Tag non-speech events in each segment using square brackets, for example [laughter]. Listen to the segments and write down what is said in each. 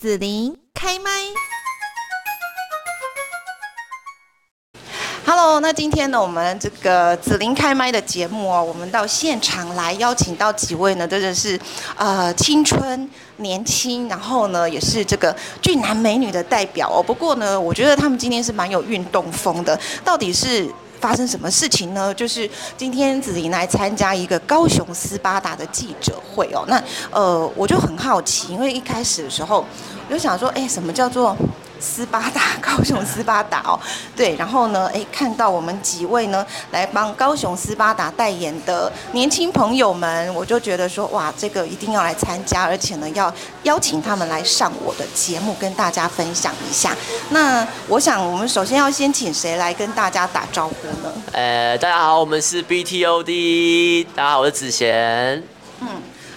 紫琳开麦，Hello，那今天呢，我们这个紫琳开麦的节目哦，我们到现场来邀请到几位呢，真的是呃青春年轻，然后呢也是这个俊男美女的代表哦。不过呢，我觉得他们今天是蛮有运动风的，到底是？发生什么事情呢？就是今天子琳来参加一个高雄斯巴达的记者会哦。那呃，我就很好奇，因为一开始的时候我就想说，哎，什么叫做？斯巴达，高雄斯巴达哦，对，然后呢，哎，看到我们几位呢来帮高雄斯巴达代言的年轻朋友们，我就觉得说，哇，这个一定要来参加，而且呢，要邀请他们来上我的节目，跟大家分享一下。那我想，我们首先要先请谁来跟大家打招呼呢？呃，大家好，我们是 BTOD，大家好，我是子贤，嗯，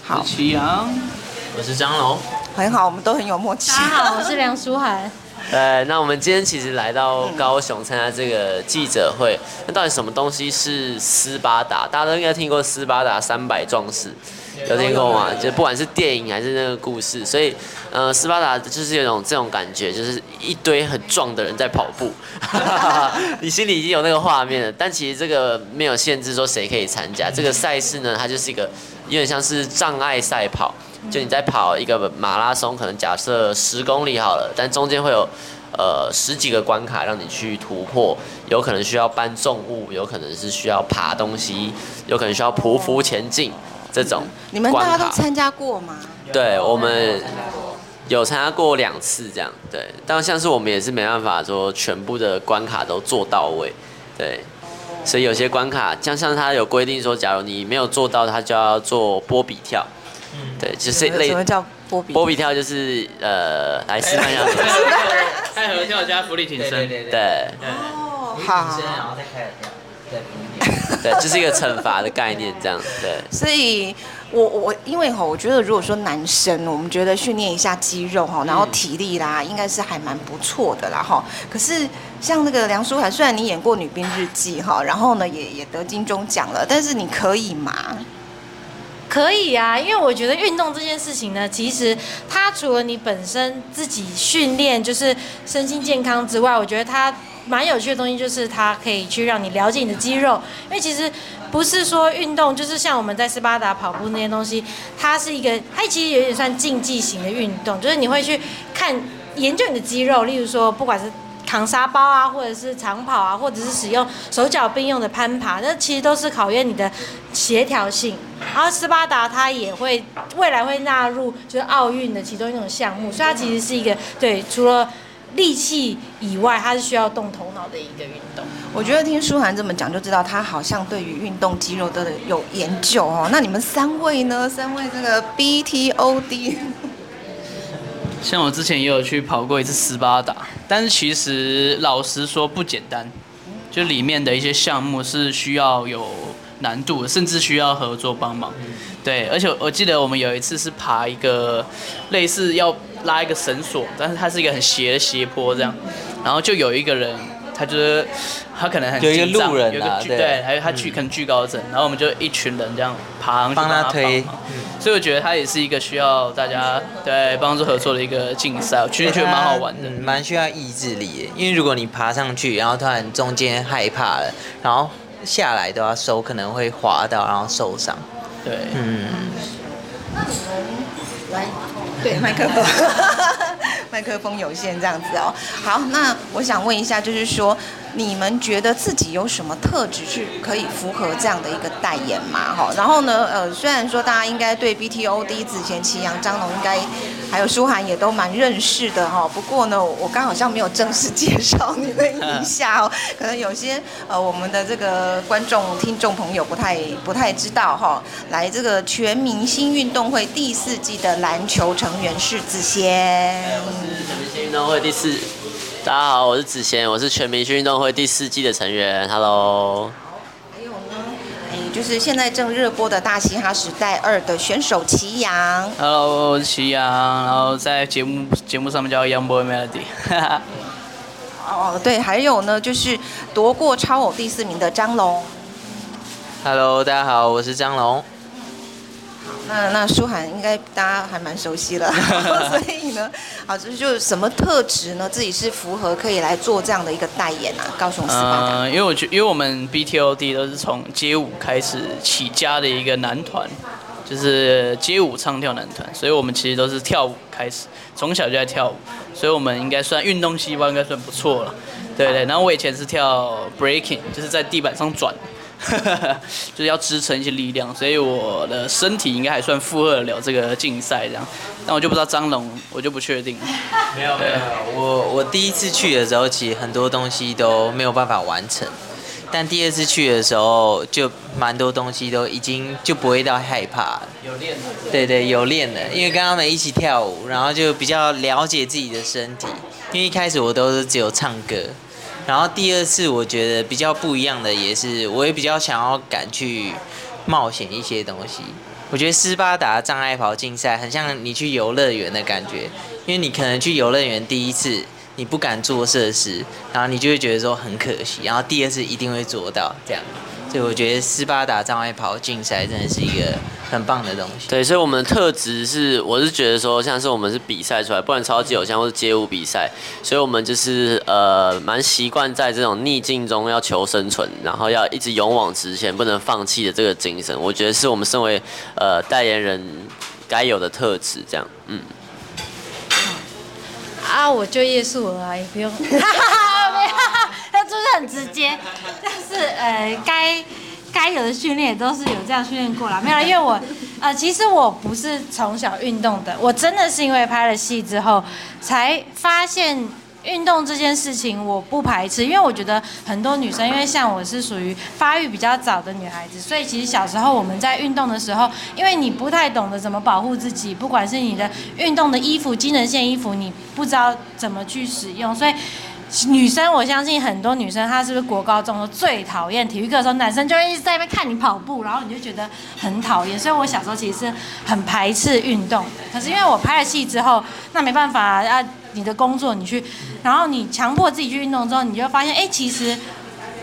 好，我是祁阳，我是张龙，很好，我们都很有默契。大家好，我是梁书涵。[laughs] 呃，那我们今天其实来到高雄参加这个记者会，那到底什么东西是斯巴达？大家都应该听过斯巴达三百壮士，有听过吗？就不管是电影还是那个故事，所以呃，斯巴达就是有种这种感觉，就是一堆很壮的人在跑步，[laughs] 你心里已经有那个画面了。但其实这个没有限制说谁可以参加，这个赛事呢，它就是一个有点像是障碍赛跑。就你在跑一个马拉松，可能假设十公里好了，但中间会有呃十几个关卡让你去突破，有可能需要搬重物，有可能是需要爬东西，有可能需要匍匐前进这种。你们大家都参加过吗？对，我们有参加过两次这样。对，但像是我们也是没办法说全部的关卡都做到位。对，所以有些关卡，像像他有规定说，假如你没有做到，他就要做波比跳。对，就是类什么叫波比？波比跳就是呃，来示范一下。[laughs] 开合跳加伏地挺身。对对对。对。哦，好。然后再开合跳。对。对，就是一个惩罚的概念，这样。对。所以我我因为哈，我觉得如果说男生，我们觉得训练一下肌肉哈，然后体力啦，应该是还蛮不错的啦哈。可是像那个梁书涵，虽然你演过《女兵日记》哈，然后呢也也得金钟奖了，但是你可以吗？可以啊，因为我觉得运动这件事情呢，其实它除了你本身自己训练就是身心健康之外，我觉得它蛮有趣的东西就是它可以去让你了解你的肌肉。因为其实不是说运动就是像我们在斯巴达跑步那些东西，它是一个它其实有点算竞技型的运动，就是你会去看研究你的肌肉，例如说不管是。扛沙包啊，或者是长跑啊，或者是使用手脚并用的攀爬，那其实都是考验你的协调性。然后斯巴达它也会未来会纳入就是奥运的其中一种项目，所以它其实是一个对除了力气以外，它是需要动头脑的一个运动。我觉得听舒涵这么讲，就知道他好像对于运动肌肉的有研究哦。那你们三位呢？三位这个 BTOD。像我之前也有去跑过一次斯巴达，但是其实老实说不简单，就里面的一些项目是需要有难度，甚至需要合作帮忙。对，而且我记得我们有一次是爬一个类似要拉一个绳索，但是它是一个很斜的斜坡这样，然后就有一个人。他就是，他可能很紧张，有一个路人、啊、对，还有他惧可能惧高症，然后我们就一群人这样爬上去帮他推，嗯、所以我觉得他也是一个需要大家对帮助合作的一个竞赛，我其实觉得蛮好玩的，蛮、嗯、需要意志力。的，因为如果你爬上去，然后突然中间害怕了，然后下来的话手可能会滑到，然后受伤。对，嗯。那你们来，对麦克风。麦克风有限，这样子哦。好，那我想问一下，就是说，你们觉得自己有什么特质是可以符合这样的一个代言嘛？哈，然后呢，呃，虽然说大家应该对 BTOD 子前、祁阳、张龙应该还有舒涵也都蛮认识的哈，不过呢，我刚好像没有正式介绍你们一下哦，[laughs] 可能有些呃我们的这个观众、听众朋友不太不太知道哈。来，这个全明星运动会第四季的篮球成员是子贤。是全明星运动会第四，大家好，我是子贤，我是全明星运动会第四季的成员，Hello。还有呢，哎，就是现在正热播的大嘻哈时代二的选手祁阳，Hello，我是祁阳，然后在节目节目上面叫 Young Boy Melody。哦，对，还有呢，就是夺过超偶第四名的张龙。Hello，大家好，我是张龙。那那舒涵应该大家还蛮熟悉了，[laughs] [laughs] 所以呢，好，就是就是什么特质呢？自己是符合可以来做这样的一个代言啊？高雄斯巴达。呃，因为我觉，因为我们 BTOD 都是从街舞开始起家的一个男团，就是街舞唱跳男团，所以我们其实都是跳舞开始，从小就在跳舞，所以我们应该算运动细胞应该算不错了。对对，然后我以前是跳 breaking，就是在地板上转。[laughs] 就是要支撑一些力量，所以我的身体应该还算负荷得了这个竞赛这样，但我就不知道张龙，我就不确定。没有没有，我我第一次去的时候，其实很多东西都没有办法完成，但第二次去的时候，就蛮多东西都已经就不会到害怕。有练的。对对，有练的，因为跟他们一起跳舞，然后就比较了解自己的身体，因为一开始我都是只有唱歌。然后第二次我觉得比较不一样的也是，我也比较想要敢去冒险一些东西。我觉得斯巴达障碍跑竞赛很像你去游乐园的感觉，因为你可能去游乐园第一次你不敢做设施，然后你就会觉得说很可惜，然后第二次一定会做到这样。所以我觉得斯巴达障碍跑竞赛真的是一个很棒的东西。对，所以我们的特质是，我是觉得说，像是我们是比赛出来，不管超级偶像或是街舞比赛，所以我们就是呃蛮习惯在这种逆境中要求生存，然后要一直勇往直前，不能放弃的这个精神，我觉得是我们身为呃代言人该有的特质。这样，嗯。啊，我就夜宿了啊，也不用。[laughs] [laughs] [laughs] 他就是很直接，但是呃，该该有的训练也都是有这样训练过了，没有。因为我呃，其实我不是从小运动的，我真的是因为拍了戏之后才发现运动这件事情我不排斥，因为我觉得很多女生，因为像我是属于发育比较早的女孩子，所以其实小时候我们在运动的时候，因为你不太懂得怎么保护自己，不管是你的运动的衣服、机能线衣服，你不知道怎么去使用，所以。女生，我相信很多女生，她是不是国高中都最讨厌体育课的时候，男生就会一直在那边看你跑步，然后你就觉得很讨厌。所以我小时候其实是很排斥运动的。可是因为我拍了戏之后，那没办法啊，你的工作你去，然后你强迫自己去运动之后，你就发现，哎，其实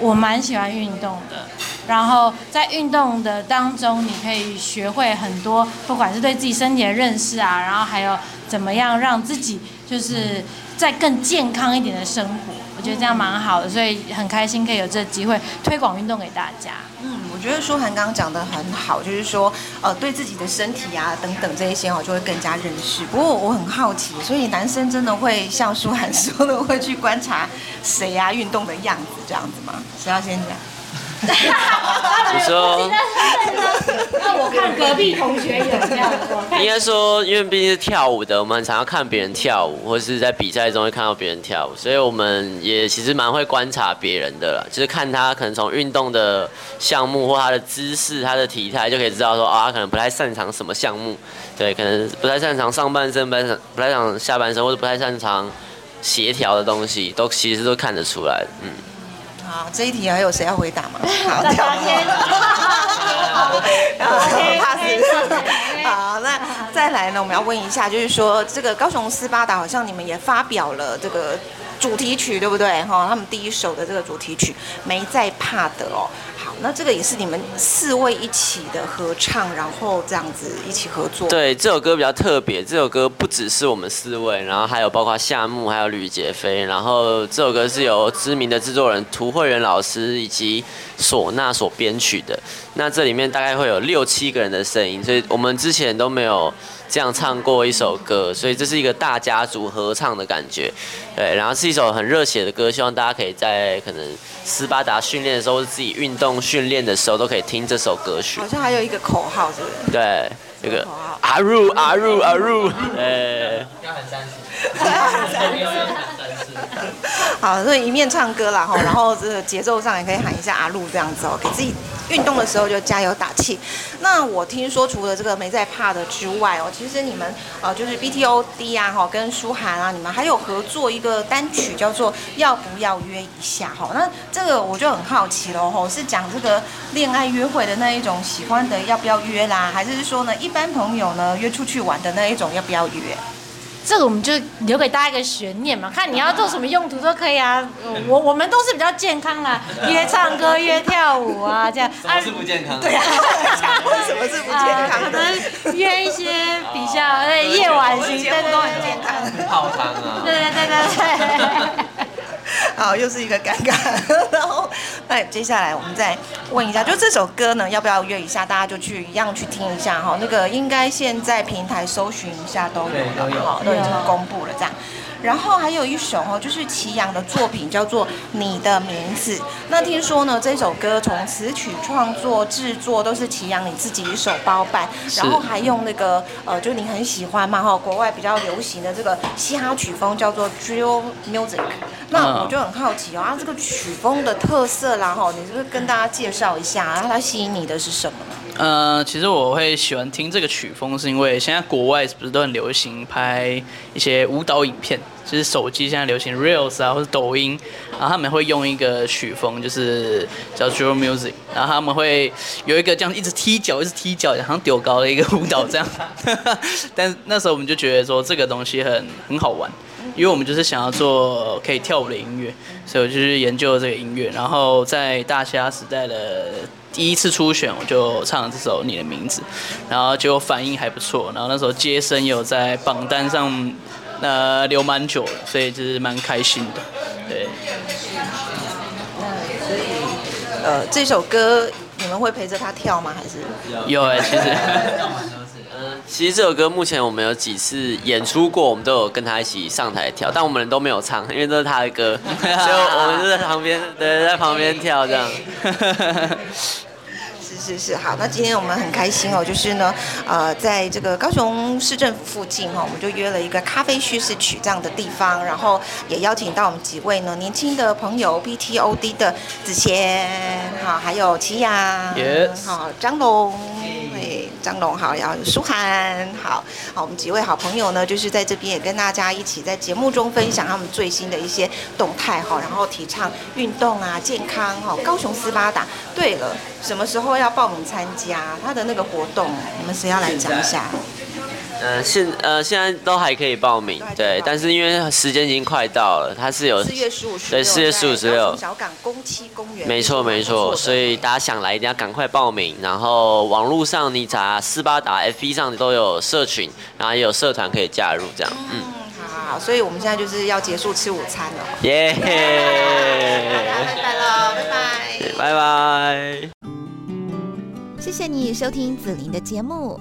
我蛮喜欢运动的。然后在运动的当中，你可以学会很多，不管是对自己身体的认识啊，然后还有怎么样让自己就是。再更健康一点的生活，我觉得这样蛮好的，所以很开心可以有这个机会推广运动给大家。嗯，我觉得舒涵刚刚讲的很好，就是说，呃，对自己的身体啊等等这一些哦，就会更加认识。不过我很好奇，所以男生真的会像舒涵说的，会去观察谁呀、啊、运动的样子这样子吗？谁要先讲？[laughs] 你说，那我看隔壁同学有这样。应该说，因为毕竟是跳舞的，我们常常看别人跳舞，或是在比赛中会看到别人跳舞，所以我们也其实蛮会观察别人的啦。就是看他可能从运动的项目或他的姿势、他的体态，就可以知道说啊，他可能不太擅长什么项目，对，可能不太擅长上半身，不太不太擅长下半身，或者不太擅长协调的东西，都其实都看得出来，嗯。好，这一题还有谁要回答吗？[laughs] 好，大家先。[laughs] [laughs] 好，那再来呢？我们要问一下，就是说，这个高雄斯巴达好像你们也发表了这个主题曲，对不对？哈，他们第一首的这个主题曲《没在怕的》哦。好那这个也是你们四位一起的合唱，然后这样子一起合作。对，这首歌比较特别。这首歌不只是我们四位，然后还有包括夏木，还有吕杰飞。然后这首歌是由知名的制作人涂慧源老师以及唢呐所编曲的。那这里面大概会有六七个人的声音，所以我们之前都没有这样唱过一首歌，所以这是一个大家族合唱的感觉。对，然后是一首很热血的歌，希望大家可以在可能。斯巴达训练的时候，或者自己运动训练的时候，都可以听这首歌曲。好像还有一个口号，是不是？对，一个阿入阿入阿入，哎，要喊三次。[laughs] 好，所以一面唱歌啦哈，然后这个节奏上也可以喊一下阿路这样子哦，给自己运动的时候就加油打气。那我听说除了这个没在怕的之外哦，其实你们呃就是 BTOD 啊哈，跟舒涵啊，你们还有合作一个单曲叫做要不要约一下哈？那这个我就很好奇了哈，是讲这个恋爱约会的那一种喜欢的要不要约啦，还是说呢一般朋友呢约出去玩的那一种要不要约？这个我们就留给大家一个悬念嘛，看你要做什么用途都可以啊。我我们都是比较健康啦，[laughs] 约唱歌、约跳舞啊，这样。什么是不健康？对啊，什么是不健康？可能约一些比较对夜晚型，对对对，都很健康。泡汤啊。对对对对对。好，又是一个尴尬。[laughs] 然后，那接下来我们再问一下，就这首歌呢，要不要约一下？大家就去一样去听一下哈。那个应该现在平台搜寻一下都有了，哈，都已经公布了这样。然后还有一首哦，就是祁阳的作品，叫做《你的名字》。那听说呢，这首歌从词曲创作、制作都是祁阳你自己一手包办，然后还用那个呃，就你很喜欢嘛哈，国外比较流行的这个嘻哈曲风叫做 Drill Music。那我就很好奇哦，啊，这个曲风的特色啦哈，你是不是跟大家介绍一下？然后它吸引你的是什么呢？呃，其实我会喜欢听这个曲风，是因为现在国外是不是都很流行拍一些舞蹈影片？就是手机现在流行 Reels 啊，或者抖音，然后他们会用一个曲风，就是叫 Drill Music，然后他们会有一个这样一直踢脚，一直踢脚，好像丢高的一个舞蹈这样。[laughs] 但那时候我们就觉得说这个东西很很好玩。因为我们就是想要做可以跳舞的音乐，所以我就去研究这个音乐。然后在大虾时代的第一次初选，我就唱了这首《你的名字》，然后结果反应还不错。然后那时候接生有在榜单上呃留蛮久了，所以就是蛮开心的。对。那所以呃这首歌你们会陪着他跳吗？还是有哎、欸，其实。[laughs] 其实这首歌目前我们有几次演出过，我们都有跟他一起上台跳，但我们人都没有唱，因为这是他的歌，[laughs] 所以我们就在旁边，对，在旁边跳这样。是是是。好，那今天我们很开心哦，就是呢，呃，在这个高雄市政府附近哈，我们就约了一个咖啡叙事曲这样的地方，然后也邀请到我们几位呢年轻的朋友，PTOD 的子贤，好，还有齐阳，Yes，好，张龙，对，张龙好，然后舒涵，好，好，我们几位好朋友呢，就是在这边也跟大家一起在节目中分享他们最新的一些动态哈，然后提倡运动啊，健康哈，高雄斯巴达，对了，什么时候要？报名参加他的那个活动，你们谁要来讲一下？呃，现呃现在都还可以报名，对，但是因为时间已经快到了，它是有四月十五、十，对，四月十五、十六，小港公七公园，没错没错，所以大家想来一定要赶快报名，然后网络上你查斯巴达 FB 上都有社群，然后也有社团可以加入，这样，嗯，好，所以我们现在就是要结束吃午餐了，耶、yeah，拜拜了，拜拜，拜拜。谢谢你收听紫琳的节目，